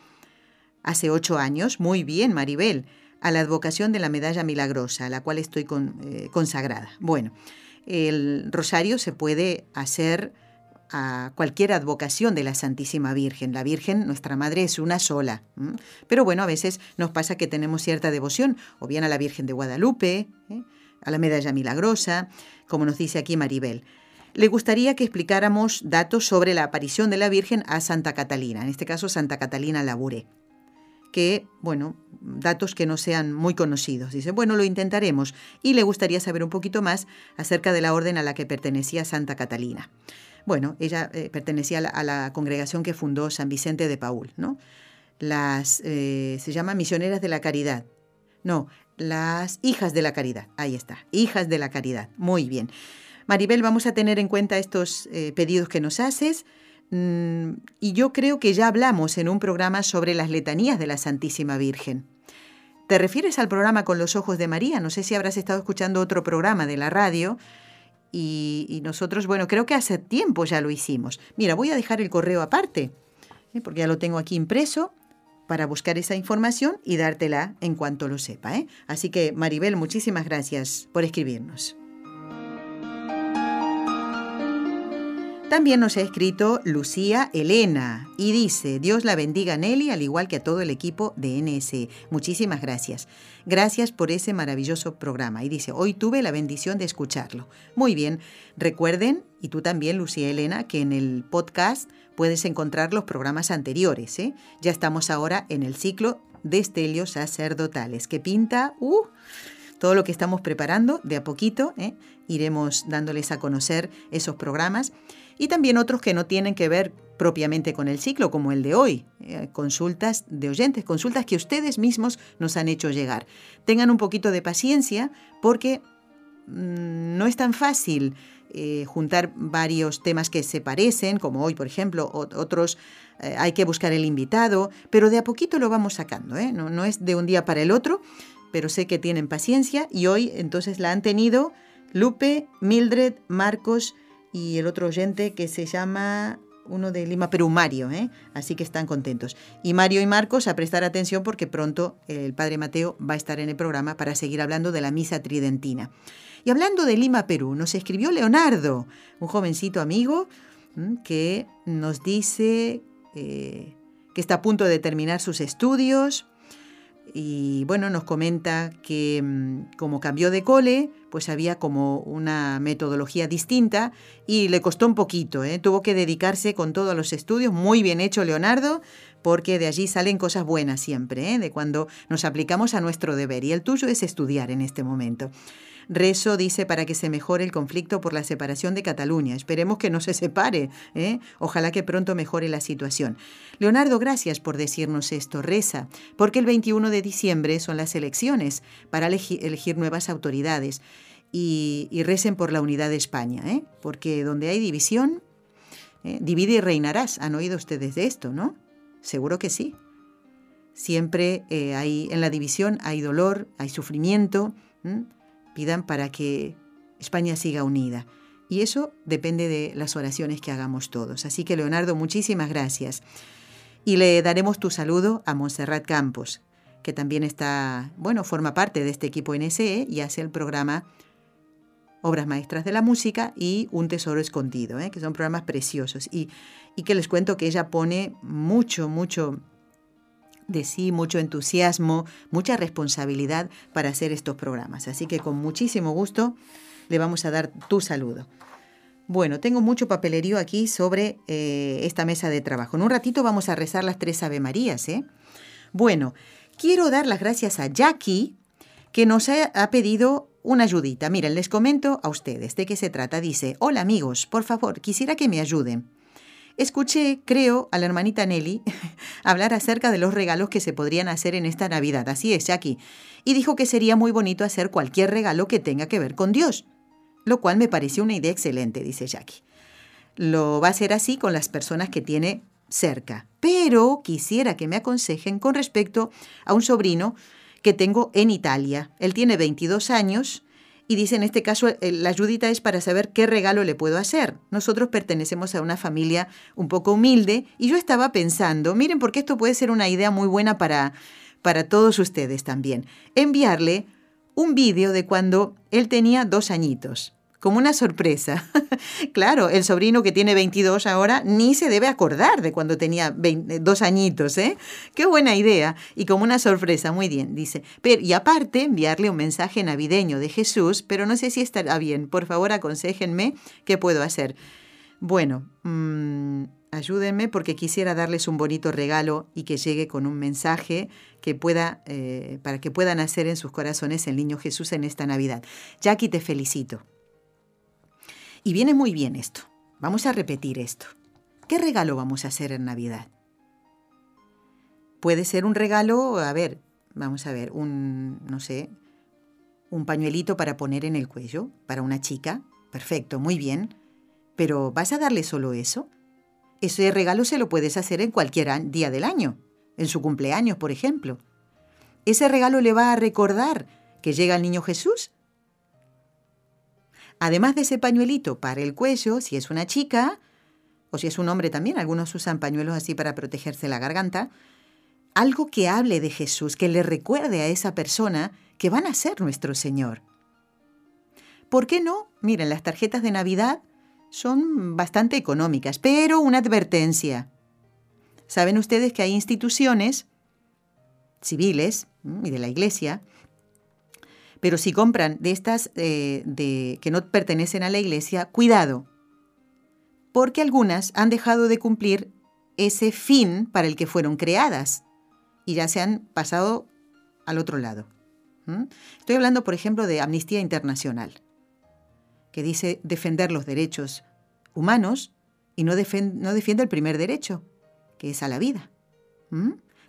hace ocho años. Muy bien, Maribel a la advocación de la medalla milagrosa, a la cual estoy eh, consagrada. Bueno, el rosario se puede hacer a cualquier advocación de la Santísima Virgen. La Virgen, nuestra Madre, es una sola. Pero bueno, a veces nos pasa que tenemos cierta devoción, o bien a la Virgen de Guadalupe, ¿eh? a la medalla milagrosa, como nos dice aquí Maribel. Le gustaría que explicáramos datos sobre la aparición de la Virgen a Santa Catalina, en este caso Santa Catalina Labure que, bueno, datos que no sean muy conocidos. Dice, bueno, lo intentaremos y le gustaría saber un poquito más acerca de la orden a la que pertenecía Santa Catalina. Bueno, ella eh, pertenecía a la, congregación que fundó San Vicente de Paul, ¿no? Las, eh, se llama Misioneras de la Caridad. No, las Hijas de la Caridad. Ahí está, Hijas de la Caridad. Muy bien. Maribel, vamos a tener en cuenta estos eh, pedidos que nos haces. Mm, y yo creo que ya hablamos en un programa sobre las letanías de la Santísima Virgen. ¿Te refieres al programa Con los Ojos de María? No sé si habrás estado escuchando otro programa de la radio. Y, nosotros, bueno, creo que hace tiempo ya lo hicimos. Mira, voy a dejar el correo aparte, ¿eh? porque ya lo tengo aquí impreso para buscar esa información y dártela en cuanto lo sepa. ¿eh? Así que, Maribel, muchísimas gracias por escribirnos. También nos ha escrito Lucía Elena y dice, Dios la bendiga Nelly, al igual que a todo el equipo de NSE. Muchísimas gracias. Gracias por ese maravilloso programa. Y dice, hoy tuve la bendición de escucharlo. Muy bien, recuerden, y tú también, Lucía Elena, que en el podcast puedes encontrar los programas anteriores. ¿eh? Ya estamos ahora en el ciclo de estelios sacerdotales, que pinta... Uh, todo lo que estamos preparando de a poquito, ¿eh? iremos dándoles a conocer esos programas y también otros que no tienen que ver propiamente con el ciclo, como el de hoy, eh, consultas de oyentes, consultas que ustedes mismos nos han hecho llegar. Tengan un poquito de paciencia porque mm, no es tan fácil eh, juntar varios temas que se parecen, como hoy, por ejemplo, otros eh, hay que buscar el invitado, pero de a poquito lo vamos sacando, no, no es de un día para el otro, pero sé que tienen paciencia y hoy entonces la han tenido Lupe, Mildred, Marcos, y el otro oyente que se llama uno de Lima, Perú, Mario, ¿eh? así que están contentos. Y Mario y Marcos a prestar atención porque pronto el Padre Mateo va a estar en el programa para seguir hablando de la misa tridentina. Y hablando de Lima, Perú, nos escribió Leonardo, un jovencito amigo que nos dice eh, que está a punto de terminar sus estudios, y bueno, nos comenta que mm, como cambió de cole, pues había como una metodología distinta y le costó un poquito, ¿eh? tuvo que dedicarse con todos los estudios, muy bien hecho Leonardo, porque de allí salen cosas buenas siempre, ¿eh? de cuando nos aplicamos a nuestro deber y el tuyo es estudiar en este momento. Rezo, dice, para que se mejore el conflicto por la separación de Cataluña. Esperemos que no se separe. ¿eh? Ojalá que pronto mejore la situación. Leonardo, gracias por decirnos esto. Reza, porque el 21 de diciembre son las elecciones para elegir nuevas autoridades. Y, recen por la unidad de España, ¿eh? porque donde hay división, ¿eh? divide y reinarás. ¿Han oído ustedes de esto, no? Seguro que sí. Siempre eh, hay, en la división hay dolor, hay sufrimiento. Pidan para que España siga unida. Y eso depende de las oraciones que hagamos todos. Así que, Leonardo, muchísimas gracias. Y le daremos tu saludo a Montserrat Campos, que también está, bueno, forma parte de este equipo NSE y hace el programa Obras Maestras de la Música y Un Tesoro Escondido, ¿eh? que son programas preciosos. Y, y que les cuento que ella pone mucho, mucho de sí, mucho entusiasmo, mucha responsabilidad para hacer estos programas. Así que con muchísimo gusto le vamos a dar tu saludo. Bueno, tengo mucho papelerío aquí sobre eh, esta mesa de trabajo. En un ratito vamos a rezar las tres Ave Marías. ¿eh? Bueno, quiero dar las gracias a Jackie, que nos ha, ha pedido una ayudita. Miren, les comento a ustedes de qué se trata. Dice, hola amigos, por favor, quisiera que me ayuden. Escuché, creo, a la hermanita Nelly hablar acerca de los regalos que se podrían hacer en esta Navidad. Así es, Jackie. Y dijo que sería muy bonito hacer cualquier regalo que tenga que ver con Dios. Lo cual me pareció una idea excelente, dice Jackie. Lo va a hacer así con las personas que tiene cerca. Pero quisiera que me aconsejen con respecto a un sobrino que tengo en Italia. Él tiene 22 años y dice, en este caso, eh, la ayudita es para saber qué regalo le puedo hacer. Nosotros pertenecemos a una familia un poco humilde y yo estaba pensando, miren, porque esto puede ser una idea muy buena para, para todos ustedes también, enviarle un vídeo de cuando él tenía dos añitos como una sorpresa. claro, el sobrino que tiene 22 ahora ni se debe acordar de cuando tenía dos añitos, ¿eh? Qué buena idea. Y como una sorpresa, muy bien, dice. Pero, y aparte, enviarle un mensaje navideño de Jesús, pero no sé si estará bien. Por favor, aconsejenme qué puedo hacer. Bueno, mm, ayúdenme porque quisiera darles un bonito regalo y que llegue con un mensaje que pueda, eh, para que puedan hacer en sus corazones el niño Jesús en esta Navidad. Jackie, te felicito. Y viene muy bien esto. Vamos a repetir esto. ¿Qué regalo vamos a hacer en Navidad? Puede ser un regalo, a ver, vamos a ver, un, no sé, un pañuelito para poner en el cuello para una chica. Perfecto, muy bien. Pero ¿vas a darle solo eso? Ese regalo se lo puedes hacer en cualquier día del año, en su cumpleaños, por ejemplo. Ese regalo le va a recordar que llega el niño Jesús Además de ese pañuelito para el cuello, si es una chica, o si es un hombre también, algunos usan pañuelos así para protegerse la garganta, algo que hable de Jesús, que le recuerde a esa persona que van a ser nuestro Señor. ¿Por qué no? Miren, las tarjetas de Navidad son bastante económicas, pero una advertencia. Saben ustedes que hay instituciones civiles y de la Iglesia pero si compran de estas eh, de, que no pertenecen a la iglesia, cuidado, porque algunas han dejado de cumplir ese fin para el que fueron creadas y ya se han pasado al otro lado. Estoy hablando, por ejemplo, de Amnistía Internacional, que dice defender los derechos humanos y no, no defiende el primer derecho, que es a la vida.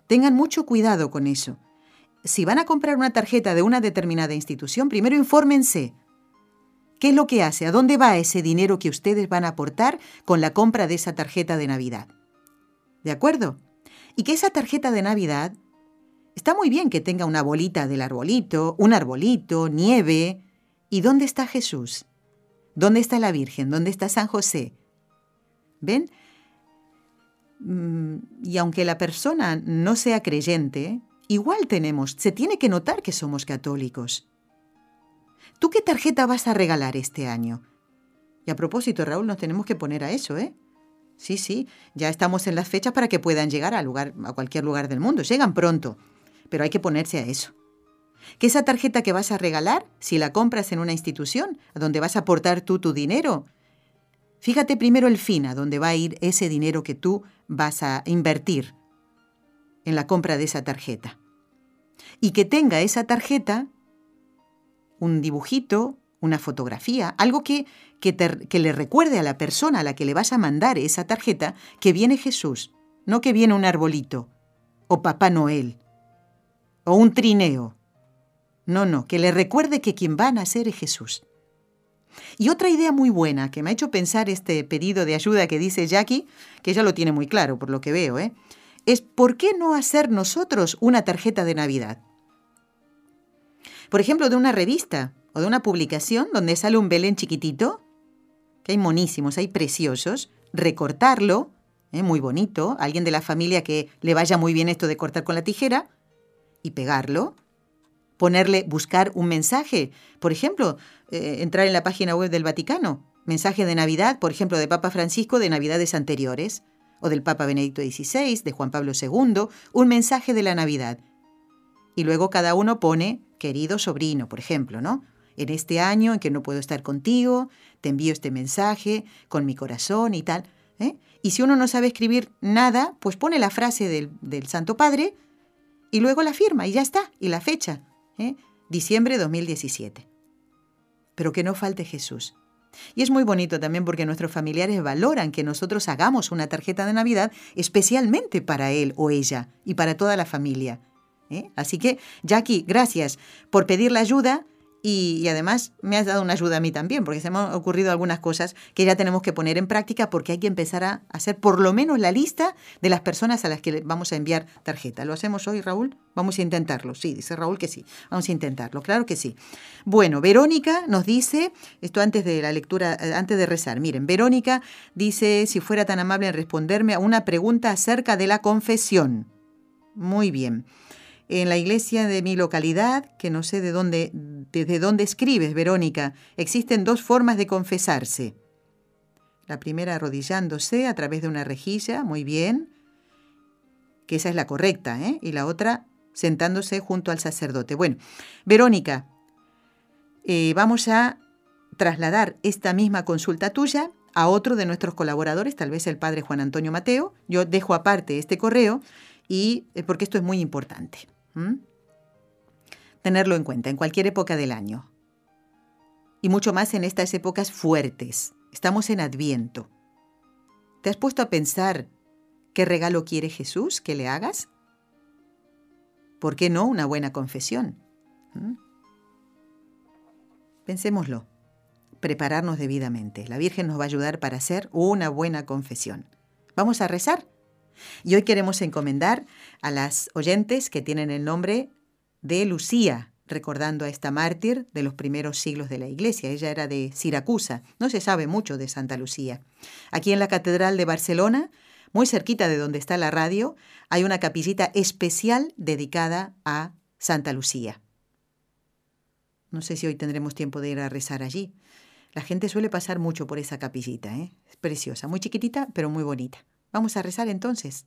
Tengan mucho cuidado con eso si van a comprar una tarjeta de una determinada institución, primero infórmense. ¿Qué es lo que hace? ¿A dónde va ese dinero que ustedes van a aportar con la compra de esa tarjeta de Navidad? ¿De acuerdo? Y que esa tarjeta de Navidad está muy bien que tenga una bolita del arbolito, un arbolito, nieve. ¿Y dónde está Jesús? ¿Dónde está la Virgen? ¿Dónde está San José? ¿Ven? Mm, y aunque la persona no sea creyente, igual tenemos, se tiene que notar que somos católicos. ¿Tú qué tarjeta vas a regalar este año? Y a propósito, Raúl, nos tenemos que poner a eso, ¿eh? Sí, sí, ya estamos en las fechas para que puedan llegar a, lugar, a cualquier lugar del mundo. Llegan pronto, pero hay que ponerse a eso. Que esa tarjeta que vas a regalar, si la compras en una institución, a donde vas a aportar tú tu dinero, fíjate primero el fin, a dónde va a ir ese dinero que tú vas a invertir en la compra de esa tarjeta. Y que tenga esa tarjeta un dibujito, una fotografía, algo que, que, que, le recuerde a la persona a la que le vas a mandar esa tarjeta que viene Jesús, no que viene un arbolito, o Papá Noel, o un trineo. No, no, que le recuerde que quien va a nacer es Jesús. Y otra idea muy buena que me ha hecho pensar este pedido de ayuda que dice Jackie, que ella lo tiene muy claro por lo que veo, ¿eh? Es ¿por qué no hacer nosotros una tarjeta de Navidad? Por ejemplo, de una revista o de una publicación donde sale un Belén chiquitito, que hay monísimos, hay preciosos, recortarlo, ¿eh? muy bonito, alguien de la familia que le vaya muy bien esto de cortar con la tijera, y pegarlo, ponerle, buscar un mensaje, por ejemplo, eh, entrar en la página web del Vaticano, mensaje de Navidad, por ejemplo, de Papa Francisco de Navidades anteriores, o del Papa Benedicto XVI, de Juan Pablo II, un mensaje de la Navidad. Y luego cada uno pone, querido sobrino, por ejemplo, ¿no? En este año en que no puedo estar contigo, te envío este mensaje con mi corazón y tal. ¿eh? Y si uno no sabe escribir nada, pues pone la frase del, del Santo Padre y luego la firma y ya está, y la fecha. ¿eh? Diciembre 2017. Pero que no falte Jesús. Y es muy bonito también porque nuestros familiares valoran que nosotros hagamos una tarjeta de Navidad especialmente para él o ella y para toda la familia. ¿eh? Así que, Jackie, gracias por pedir la ayuda y, además me has dado una ayuda a mí también, porque se me han ocurrido algunas cosas que ya tenemos que poner en práctica porque hay que empezar a hacer por lo menos la lista de las personas a las que vamos a enviar tarjeta. ¿Lo hacemos hoy, Raúl? Vamos a intentarlo. Sí, dice Raúl que sí. Vamos a intentarlo, claro que sí. Bueno, Verónica nos dice, esto antes de la lectura, eh, antes de rezar, miren, Verónica dice si fuera tan amable en responderme a una pregunta acerca de la confesión. Muy bien en la iglesia de mi localidad, que no sé de dónde, desde dónde escribes, Verónica, existen dos formas de confesarse. La primera arrodillándose a través de una rejilla, muy bien, que esa es la correcta, ¿eh? y la otra sentándose junto al sacerdote. Bueno, Verónica, eh, vamos a trasladar esta misma consulta tuya a otro de nuestros colaboradores, tal vez el padre Juan Antonio Mateo. Yo dejo aparte este correo y eh, porque esto es muy importante. ¿Mm? Tenerlo en cuenta en cualquier época del año. Y mucho más en estas épocas fuertes. Estamos en Adviento. ¿Te has puesto a pensar qué regalo quiere Jesús que le hagas? ¿Por qué no una buena confesión? ¿Mm? Pensémoslo. Prepararnos debidamente. La Virgen nos va a ayudar para hacer una buena confesión. ¿Vamos a rezar? Y hoy queremos encomendar a las oyentes que tienen el nombre de Lucía, recordando a esta mártir de los primeros siglos de la Iglesia. Ella era de Siracusa. No se sabe mucho de Santa Lucía. Aquí en la Catedral de Barcelona, muy cerquita de donde está la radio, hay una capillita especial dedicada a Santa Lucía. No sé si hoy tendremos tiempo de ir a rezar allí. La gente suele pasar mucho por esa capillita, ¿eh? Es preciosa, muy chiquitita, pero muy bonita. Vamos a rezar entonces.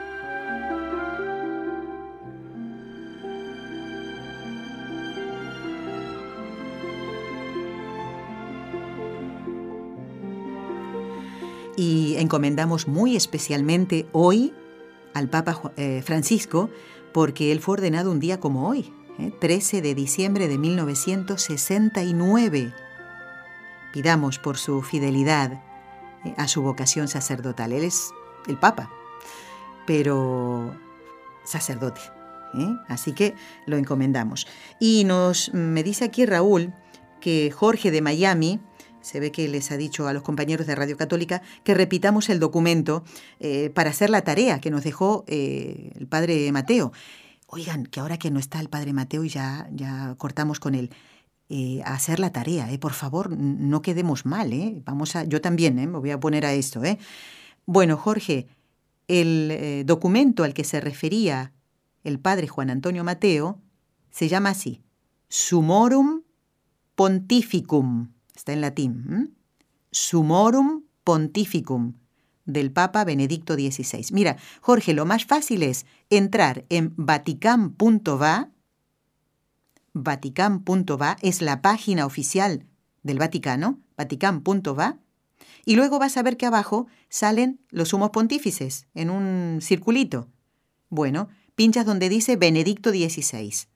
Y encomendamos muy especialmente hoy al Papa eh, Francisco porque él fue ordenado un día como hoy, 13 ¿eh? de diciembre de 1969. Pidamos por su fidelidad ¿eh? a su vocación sacerdotal. Él es el Papa, pero sacerdote. Así que lo encomendamos. Y nos me dice aquí Raúl que Jorge de Miami, se ve que les ha dicho a los compañeros de Radio Católica que repitamos el documento eh, para hacer la tarea que nos dejó eh, el padre Mateo. Oigan, que ahora que no está el padre Mateo y ya, ya cortamos con él, eh, a hacer la tarea, por favor, no quedemos mal, Vamos a, yo también me voy a poner a esto. Bueno, Jorge, el documento al que se refería el padre Juan Antonio Mateo se llama así, Sumorum Pontificum está en latín, Sumorum Pontificum del Papa Benedicto XVI. Mira, Jorge, lo más fácil es entrar en vatican.va, vatican.va es la página oficial del Vaticano, vatican.va, y luego vas a ver que abajo salen los sumos pontífices en un circulito. Bueno, pinchas donde dice Benedicto XVI.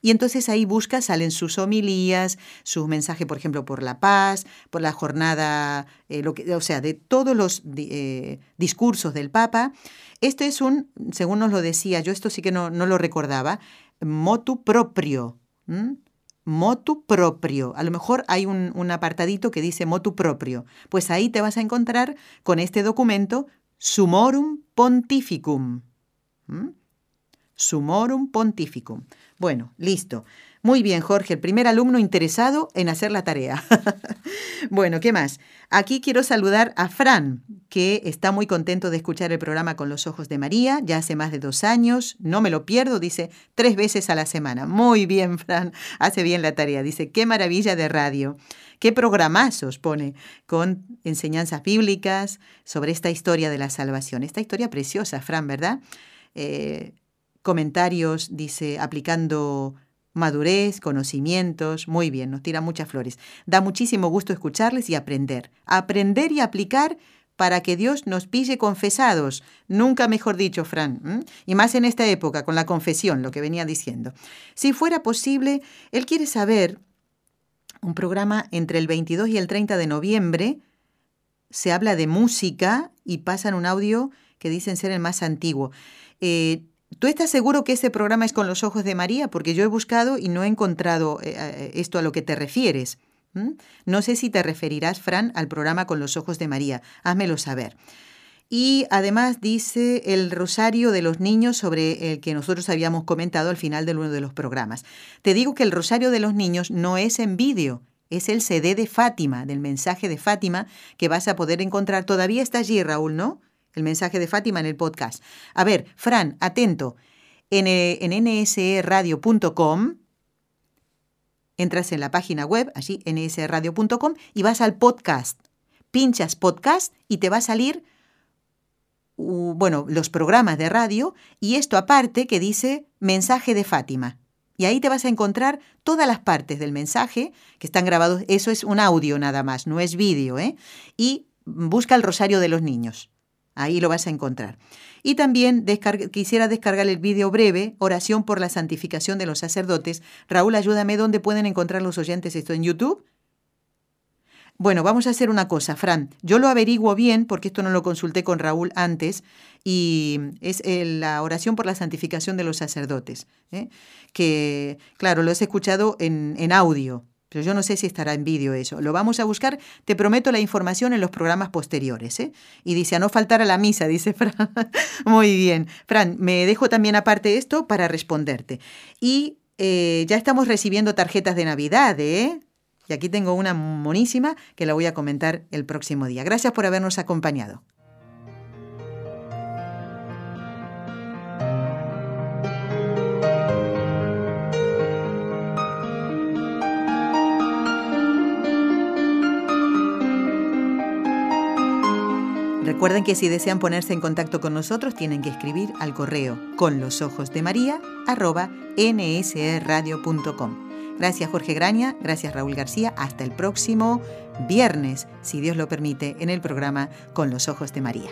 Y entonces ahí busca, salen sus homilías, su mensaje, por ejemplo, por la paz, por la jornada, eh, lo que, o sea, de todos los eh, discursos del Papa. Esto es un, según nos lo decía, yo esto sí que no, no lo recordaba, motu proprio. Motu proprio. A lo mejor hay un, apartadito que dice motu proprio. Pues ahí te vas a encontrar con este documento, Sumorum Pontificum. Sumorum Pontificum. Bueno, listo. Muy bien, Jorge, el primer alumno interesado en hacer la tarea. bueno, ¿qué más? Aquí quiero saludar a Fran, que está muy contento de escuchar el programa Con los Ojos de María, ya hace más de dos años, no me lo pierdo, dice, tres veces a la semana. Muy bien, Fran, hace bien la tarea, dice, qué maravilla de radio, qué programazos pone con enseñanzas bíblicas sobre esta historia de la salvación, esta historia preciosa, Fran, ¿verdad? Eh, comentarios, dice, aplicando madurez, conocimientos, muy bien, nos tira muchas flores. Da muchísimo gusto escucharles y aprender. Aprender y aplicar para que Dios nos pille confesados. Nunca mejor dicho, Fran. Y más en esta época, con la confesión, lo que venía diciendo. Si fuera posible, él quiere saber, un programa entre el 22 y el 30 de noviembre, se habla de música y pasan un audio que dicen ser el más antiguo. Eh, ¿Tú estás seguro que ese programa es con los ojos de María? Porque yo he buscado y no he encontrado eh, eh, esto a lo que te refieres. No sé si te referirás, Fran, al programa con los ojos de María. Házmelo saber. Y además dice el rosario de los niños sobre el que nosotros habíamos comentado al final de uno de los programas. Te digo que el rosario de los niños no es en vídeo, es el CD de Fátima, del mensaje de Fátima, que vas a poder encontrar. Todavía está allí, Raúl, ¿no? El mensaje de Fátima en el podcast. A ver, Fran, atento. En, eh, en entras en la página web, allí, nsradio.com, y vas al podcast. Pinchas podcast y te va a salir, bueno, los programas de radio y esto aparte que dice mensaje de Fátima. Y ahí te vas a encontrar todas las partes del mensaje que están grabados. Eso es un audio nada más, no es vídeo. ¿eh? Y busca el Rosario de los Niños. Ahí lo vas a encontrar. Y también quisiera descargar el vídeo breve, Oración por la Santificación de los Sacerdotes. Raúl, ayúdame, ¿dónde pueden encontrar los oyentes esto? ¿En YouTube? Bueno, vamos a hacer una cosa, Fran. Yo lo averiguo bien, porque esto no lo consulté con Raúl antes, y es la oración por la santificación de los sacerdotes, ¿eh? que, claro, lo has escuchado en, en audio, pero yo no sé si estará en vídeo eso. Lo vamos a buscar. Te prometo la información en los programas posteriores. ¿eh? Y dice, a no faltar a la misa, dice Fran. Muy bien. Fran, me dejo también aparte esto para responderte. Y eh, ya estamos recibiendo tarjetas de Navidad, ¿eh? Y aquí tengo una monísima que la voy a comentar el próximo día. Gracias por habernos acompañado. Recuerden que si desean ponerse en contacto con nosotros tienen que escribir al correo con los ojos de María. Gracias Jorge Graña, gracias Raúl García, hasta el próximo viernes, si Dios lo permite, en el programa Con los ojos de María.